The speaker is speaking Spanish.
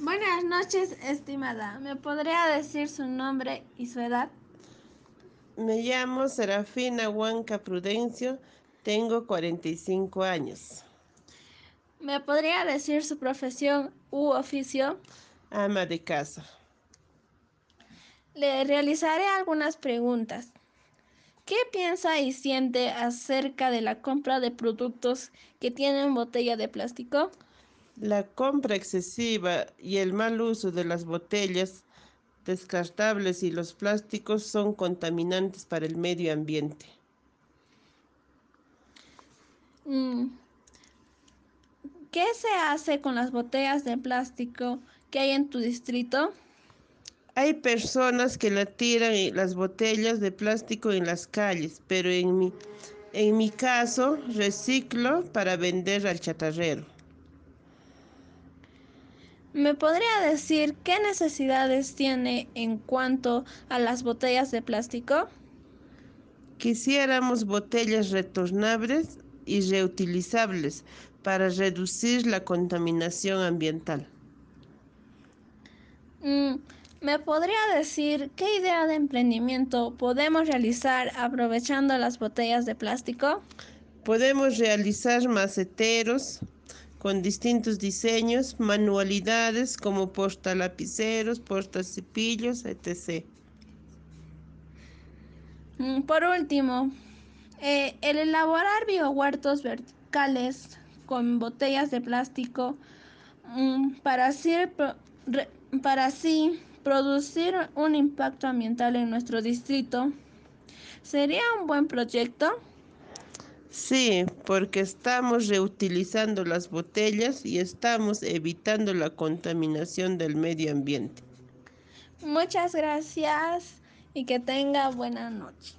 Buenas noches, estimada. ¿Me podría decir su nombre y su edad? Me llamo Serafina Huanca Prudencio, tengo 45 años. ¿Me podría decir su profesión u oficio? Ama de casa. Le realizaré algunas preguntas. ¿Qué piensa y siente acerca de la compra de productos que tienen botella de plástico? La compra excesiva y el mal uso de las botellas descartables y los plásticos son contaminantes para el medio ambiente. Mm. ¿Qué se hace con las botellas de plástico que hay en tu distrito? Hay personas que la tiran las botellas de plástico en las calles, pero en mi, en mi caso reciclo para vender al chatarrero. ¿Me podría decir qué necesidades tiene en cuanto a las botellas de plástico? Quisiéramos botellas retornables y reutilizables para reducir la contaminación ambiental. Mm, ¿Me podría decir qué idea de emprendimiento podemos realizar aprovechando las botellas de plástico? Podemos realizar maceteros, con distintos diseños, manualidades como portalapiceros, portacepillos, etc. Mm, por último, eh, el elaborar biohuertos verticales con botellas de plástico mm, para así producir un impacto ambiental en nuestro distrito sería un buen proyecto. Sí, porque estamos reutilizando las botellas y estamos evitando la contaminación del medio ambiente. Muchas gracias y que tenga buena noche.